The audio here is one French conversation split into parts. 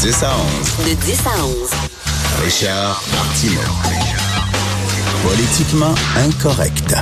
10 à 11. De 10 à 11. Richard Martineau. Politiquement incorrect.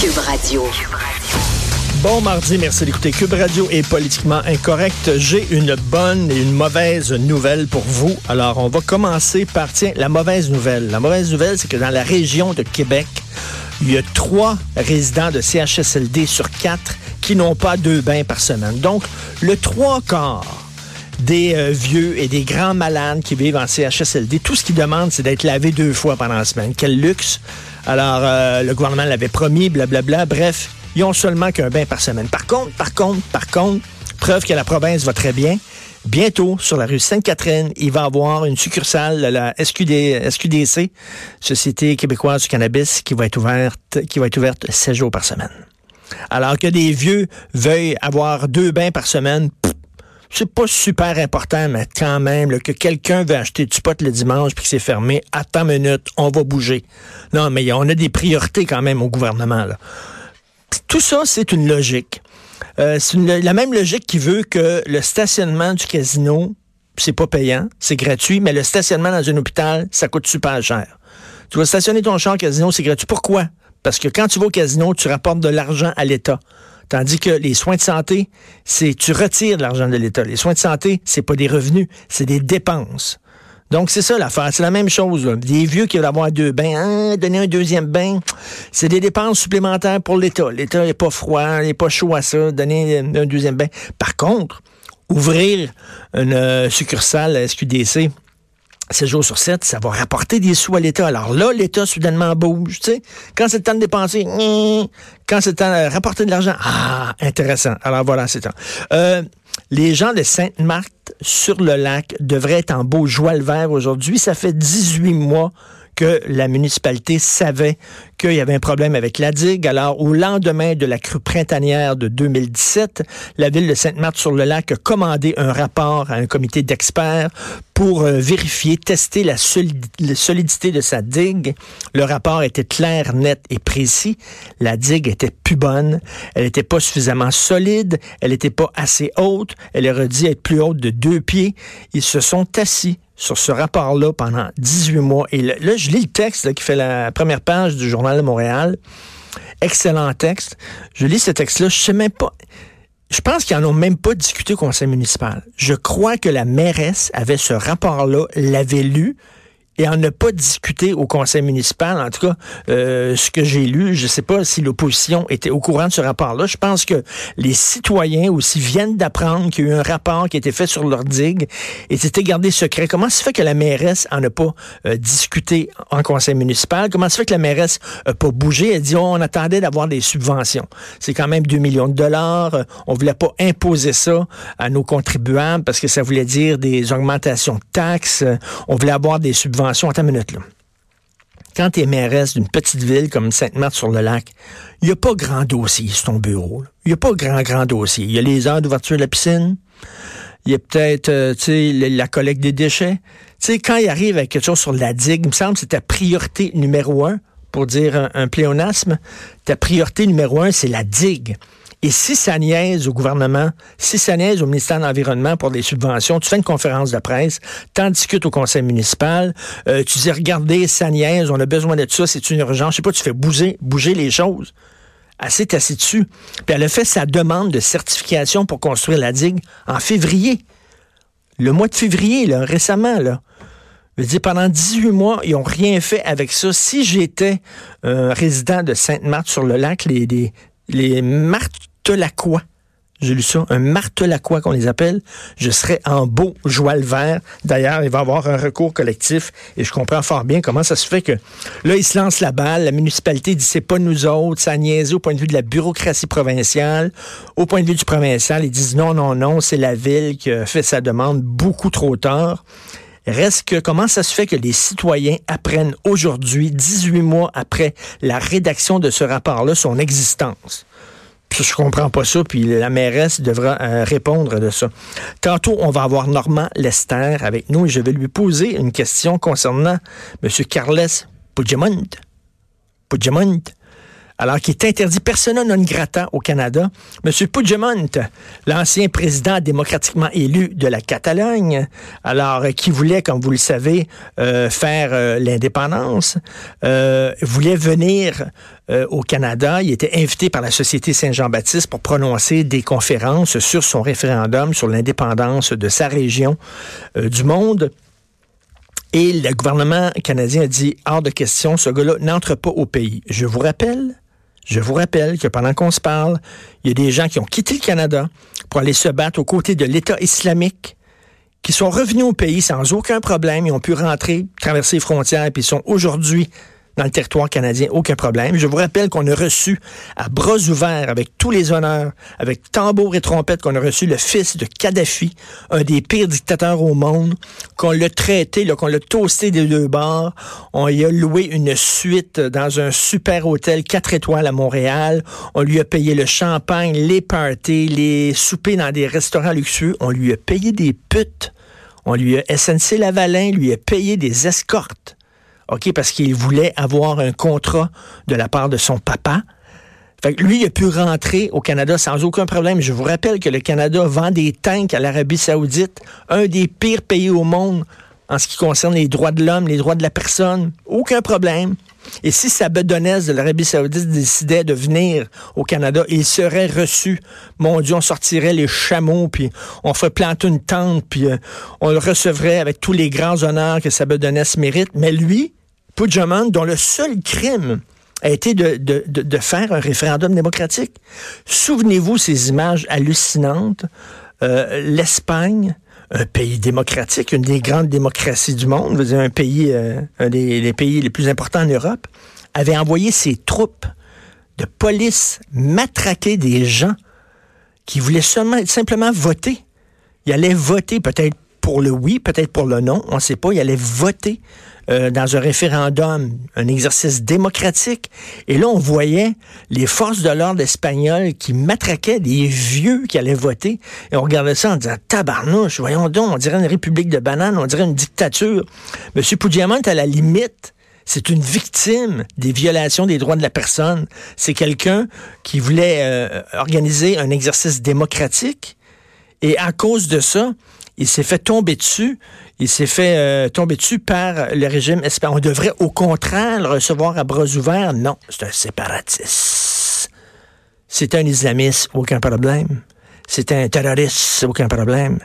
Cube Radio. Bon mardi, merci d'écouter Cube Radio est politiquement incorrect. J'ai une bonne et une mauvaise nouvelle pour vous. Alors, on va commencer par, tiens, la mauvaise nouvelle. La mauvaise nouvelle, c'est que dans la région de Québec, il y a trois résidents de CHSLD sur quatre qui n'ont pas deux bains par semaine. Donc, le trois quarts des euh, vieux et des grands malades qui vivent en CHSLD, tout ce qu'ils demandent, c'est d'être lavé deux fois pendant la semaine. Quel luxe! Alors, euh, le gouvernement l'avait promis, blablabla. Bref, ils ont seulement qu'un bain par semaine. Par contre, par contre, par contre, preuve que la province va très bien. Bientôt, sur la rue Sainte-Catherine, il va y avoir une succursale de la SQD, SQDC, Société québécoise du cannabis, qui va être ouverte, qui va être ouverte 7 jours par semaine. Alors que des vieux veuillent avoir deux bains par semaine, c'est pas super important, mais quand même, que quelqu'un veut acheter du pot le dimanche puis que c'est fermé, attends une minute, on va bouger. Non, mais on a des priorités quand même au gouvernement. Tout ça, c'est une logique. Euh, c'est la même logique qui veut que le stationnement du casino, c'est pas payant, c'est gratuit, mais le stationnement dans un hôpital, ça coûte super cher. Tu vas stationner ton char au casino, c'est gratuit. Pourquoi? Parce que quand tu vas au casino, tu rapportes de l'argent à l'État. Tandis que les soins de santé, c'est tu retires de l'argent de l'État. Les soins de santé, c'est pas des revenus, c'est des dépenses. Donc, c'est ça l'affaire. C'est la même chose. là. Des vieux qui veulent avoir deux bains, hein, donner un deuxième bain, c'est des dépenses supplémentaires pour l'État. L'État n'est pas froid, n'est pas chaud à ça, donner un deuxième bain. Par contre, ouvrir une euh, succursale à SQDC, 7 jours sur 7, ça va rapporter des sous à l'État. Alors là, l'État soudainement bouge, tu sais. Quand c'est le temps de dépenser, quand c'est le temps de rapporter de l'argent, ah, intéressant. Alors voilà, c'est ça. Euh, les gens de Sainte-Marthe sur le lac devraient être en beau joie le vert aujourd'hui. Ça fait 18 mois que la municipalité savait qu'il y avait un problème avec la digue. Alors, au lendemain de la crue printanière de 2017, la ville de Sainte-Marthe-sur-le-Lac a commandé un rapport à un comité d'experts pour euh, vérifier, tester la, la solidité de sa digue. Le rapport était clair, net et précis. La digue était plus bonne. Elle n'était pas suffisamment solide. Elle n'était pas assez haute. Elle aurait dû être plus haute de deux pieds. Ils se sont assis sur ce rapport-là pendant 18 mois. Et là, je lis le texte qui fait la première page du Journal de Montréal. Excellent texte. Je lis ce texte-là. Je sais même pas. Je pense qu'ils n'en ont même pas discuté au conseil municipal. Je crois que la mairesse avait ce rapport-là, l'avait lu et en n'a pas discuté au conseil municipal. En tout cas, euh, ce que j'ai lu, je ne sais pas si l'opposition était au courant de ce rapport-là. Je pense que les citoyens aussi viennent d'apprendre qu'il y a eu un rapport qui a été fait sur leur digue et c'était gardé secret. Comment se fait que la mairesse en a pas euh, discuté en conseil municipal? Comment se fait que la mairesse n'a pas bougé? Elle dit, on attendait d'avoir des subventions. C'est quand même 2 millions de dollars. On voulait pas imposer ça à nos contribuables parce que ça voulait dire des augmentations de taxes. On voulait avoir des subventions. Attends une minute. Quand tu es mairesse d'une petite ville comme Sainte-Marthe-sur-le-Lac, il n'y a pas grand dossier sur ton bureau. Il n'y a pas grand, grand dossier. Il y a les heures d'ouverture de la piscine. Il y a peut-être, euh, tu sais, la collecte des déchets. Tu sais, quand il arrive avec quelque chose sur la digue, il me semble que c'est ta priorité numéro un, pour dire un, un pléonasme. Ta priorité numéro un, c'est la digue. Et si ça niaise au gouvernement, si ça niaise au ministère de l'Environnement pour des subventions, tu fais une conférence de presse, t'en discutes au conseil municipal, euh, tu dis, regardez, ça niaise, on a besoin de ça, c'est une urgence. Je sais pas, tu fais bouger, bouger les choses. Elle s'est assise dessus. Puis elle a fait sa demande de certification pour construire la digue en février. Le mois de février, là, récemment, là. Je veux dire, pendant 18 mois, ils n'ont rien fait avec ça. Si j'étais un résident de Sainte-Marthe sur le lac, les, les, les J'ai lu ça, un martelaquois qu'on les appelle. Je serai en beau joie le vert. D'ailleurs, il va y avoir un recours collectif et je comprends fort bien comment ça se fait que là, il se lance la balle. La municipalité dit c'est pas nous autres, ça niaise au point de vue de la bureaucratie provinciale. Au point de vue du provincial, ils disent non, non, non, c'est la ville qui a fait sa demande beaucoup trop tard. Reste que comment ça se fait que les citoyens apprennent aujourd'hui, 18 mois après la rédaction de ce rapport-là, son existence? Je comprends pas ça, puis la mairesse devra euh, répondre de ça. Tantôt, on va avoir Normand Lester avec nous et je vais lui poser une question concernant M. Carles Puigdemont. Puigdemont, alors qui est interdit persona non grata au Canada. M. Puigdemont, l'ancien président démocratiquement élu de la Catalogne, alors euh, qui voulait, comme vous le savez, euh, faire euh, l'indépendance, voulait venir au Canada. Il était invité par la Société Saint-Jean-Baptiste pour prononcer des conférences sur son référendum sur l'indépendance de sa région du monde. Et le gouvernement canadien a dit, hors de question, ce gars-là n'entre pas au pays. Je vous rappelle je vous rappelle que pendant qu'on se parle, il y a des gens qui ont quitté le Canada pour aller se battre aux côtés de l'État islamique, qui sont revenus au pays sans aucun problème. Ils ont pu rentrer, traverser les frontières, puis ils sont aujourd'hui dans le territoire canadien, aucun problème. Je vous rappelle qu'on a reçu à bras ouverts, avec tous les honneurs, avec tambour et trompette, qu'on a reçu le fils de Kadhafi, un des pires dictateurs au monde, qu'on l'a traité, qu'on l'a toasté des deux bords. On lui a loué une suite dans un super hôtel 4 étoiles à Montréal. On lui a payé le champagne, les parties, les soupers dans des restaurants luxueux. On lui a payé des putes. On lui a SNC Lavalin, lui a payé des escortes. OK, parce qu'il voulait avoir un contrat de la part de son papa. Fait que lui, il a pu rentrer au Canada sans aucun problème. Je vous rappelle que le Canada vend des tanks à l'Arabie Saoudite, un des pires pays au monde en ce qui concerne les droits de l'homme, les droits de la personne. Aucun problème. Et si sa bedonnesse de l'Arabie Saoudite décidait de venir au Canada, il serait reçu. Mon Dieu, on sortirait les chameaux, puis on ferait planter une tente, puis euh, on le recevrait avec tous les grands honneurs que sa bedonnesse mérite. Mais lui, Puigdemont, dont le seul crime a été de, faire un référendum démocratique. Souvenez-vous ces images hallucinantes. Euh, L'Espagne, un pays démocratique, une des grandes démocraties du monde, un pays, euh, un des, pays les plus importants en Europe, avait envoyé ses troupes de police matraquer des gens qui voulaient seulement, simplement voter. Ils allaient voter peut-être pour le oui, peut-être pour le non, on ne sait pas. Ils allaient voter euh, dans un référendum, un exercice démocratique. Et là, on voyait les forces de l'ordre espagnoles qui matraquaient des vieux qui allaient voter. Et on regardait ça en disant, tabarnouche, voyons donc, on dirait une république de bananes, on dirait une dictature. Monsieur Puigdemont, à la limite, c'est une victime des violations des droits de la personne. C'est quelqu'un qui voulait euh, organiser un exercice démocratique. Et à cause de ça, il s'est fait tomber dessus. Il s'est fait euh, tomber dessus par le régime espagnol. On devrait au contraire le recevoir à bras ouverts. Non, c'est un séparatiste. C'est un islamiste, aucun problème. C'est un terroriste, aucun problème.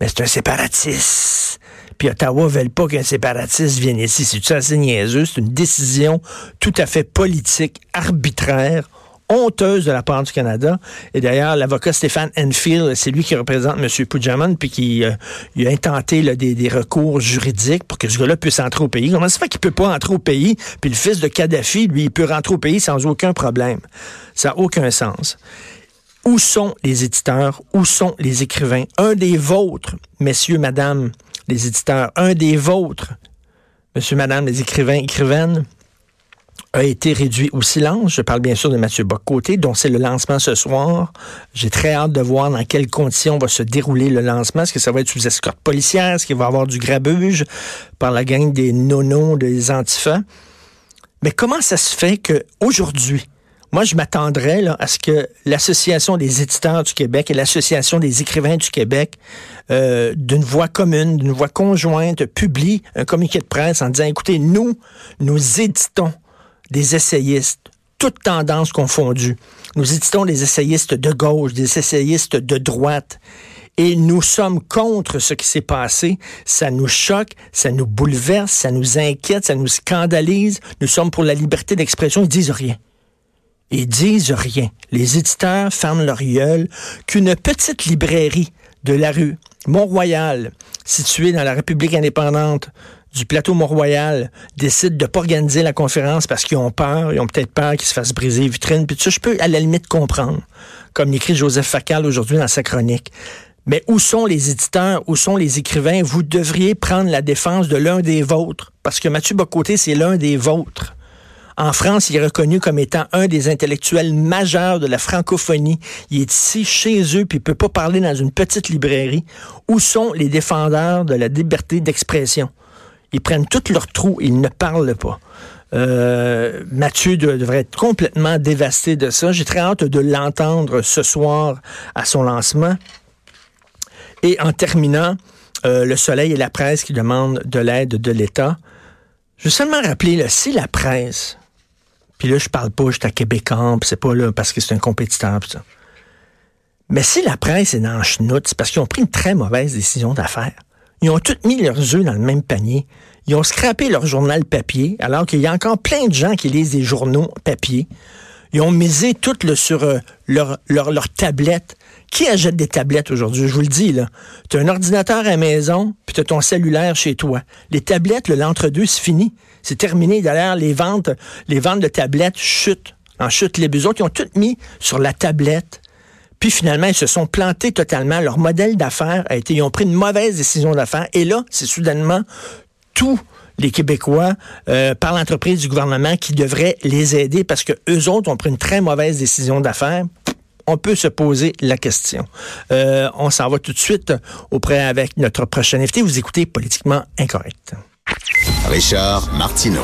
Mais c'est un séparatiste. Puis Ottawa ne veut pas qu'un séparatiste vienne ici. C'est assez niaiseux? C'est une décision tout à fait politique, arbitraire honteuse de la part du Canada. Et d'ailleurs, l'avocat Stéphane Enfield, c'est lui qui représente M. Puigdemont, puis qui euh, a intenté des, recours juridiques pour que ce gars-là puisse entrer au pays. Comment ça fait qu'il peut pas entrer au pays, puis le fils de Kadhafi, lui, il peut rentrer au pays sans aucun problème? Ça n'a aucun sens. Où sont les éditeurs? Où sont les écrivains? Un des vôtres, messieurs, madame, les éditeurs, un des vôtres, monsieur, madame, les écrivains, écrivaines, a été réduit au silence. Je parle bien sûr de Mathieu Boccoté, dont c'est le lancement ce soir. J'ai très hâte de voir dans quelles conditions va se dérouler le lancement. Est-ce que ça va être sous escorte policière? Est-ce qu'il va y avoir du grabuge par la gang des nonos, des antifas? Mais comment ça se fait qu'aujourd'hui, moi, je m'attendrais à ce que l'Association des éditeurs du Québec et l'Association des écrivains du Québec, euh, d'une voix commune, d'une voix conjointe, publient un communiqué de presse en disant, écoutez, nous, nous éditons des essayistes, toutes tendances confondues. Nous éditons des essayistes de gauche, des essayistes de droite. Et nous sommes contre ce qui s'est passé. Ça nous choque, ça nous bouleverse, ça nous inquiète, ça nous scandalise. Nous sommes pour la liberté d'expression. Ils disent rien. Ils disent rien. Les éditeurs ferment leur gueule qu'une petite librairie de la rue Mont-Royal, située dans la République indépendante du plateau Mont-Royal, décide de pas organiser la conférence parce qu'ils ont peur, ils ont peut-être peur qu'ils se fassent briser les vitrines, puis ça, je peux à la limite comprendre, comme l'écrit Joseph Facal aujourd'hui dans sa chronique. Mais où sont les éditeurs, où sont les écrivains? Vous devriez prendre la défense de l'un des vôtres, parce que Mathieu Bocoté, c'est l'un des vôtres. En France, il est reconnu comme étant un des intellectuels majeurs de la francophonie. Il est ici chez eux, puis il peut pas parler dans une petite librairie. Où sont les défendeurs de la liberté d'expression? Ils prennent tout leur trou, ils ne parlent pas. Euh, Mathieu devrait être complètement dévasté de ça. J'ai très hâte de l'entendre ce soir à son lancement. Et en terminant, euh, le Soleil et la presse qui demandent de l'aide de l'État. Je veux seulement rappeler, si la presse, puis là, je parle pas, je suis à Québécois, c'est pas là parce que c'est un compétiteur. Mais si la presse est dans le c'est parce qu'ils ont pris une très mauvaise décision d'affaires. Ils ont tous mis leurs œufs dans le même panier. Ils ont scrappé leur journal papier, alors qu'il y a encore plein de gens qui lisent des journaux papier. Ils ont misé tout le, sur euh, leur, tablette. Qui achète des tablettes aujourd'hui? Je vous le dis, là. Tu as un ordinateur à la maison, puis tu ton cellulaire chez toi. Les tablettes, l'entre-deux, c'est fini. C'est terminé. D'ailleurs, les ventes, les ventes de tablettes chutent. En chute les autres, ils ont tout mis sur la tablette. Puis finalement, ils se sont plantés totalement. Leur modèle d'affaires a été, ils ont pris une mauvaise décision d'affaires. Et là, c'est soudainement tous les Québécois euh, par l'entreprise du gouvernement qui devrait les aider parce que eux autres ont pris une très mauvaise décision d'affaires on peut se poser la question. Euh, on s'en va tout de suite auprès avec notre prochain invité. Vous écoutez Politiquement Incorrect. Richard Martineau.